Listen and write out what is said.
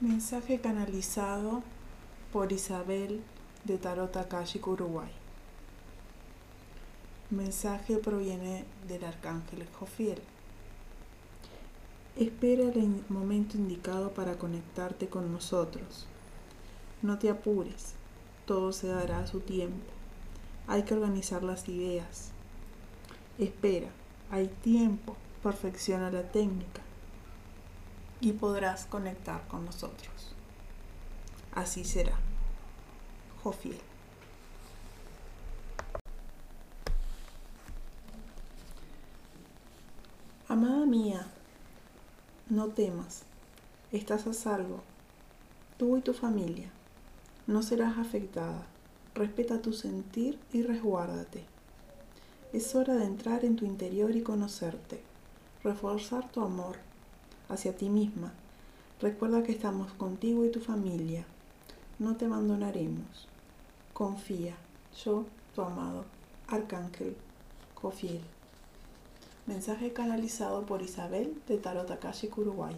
Mensaje canalizado por Isabel de Tarot Akashic Uruguay. Mensaje proviene del arcángel Jofiel. Espera el momento indicado para conectarte con nosotros. No te apures, todo se dará a su tiempo. Hay que organizar las ideas. Espera, hay tiempo, perfecciona la técnica y podrás conectar con nosotros. Así será. Jofiel. Amada mía, no temas, estás a salvo, tú y tu familia. No serás afectada, respeta tu sentir y resguárdate. Es hora de entrar en tu interior y conocerte, reforzar tu amor hacia ti misma. Recuerda que estamos contigo y tu familia. No te abandonaremos. Confía. Yo, tu amado Arcángel Cofiel. Mensaje canalizado por Isabel de Tarot Uruguay.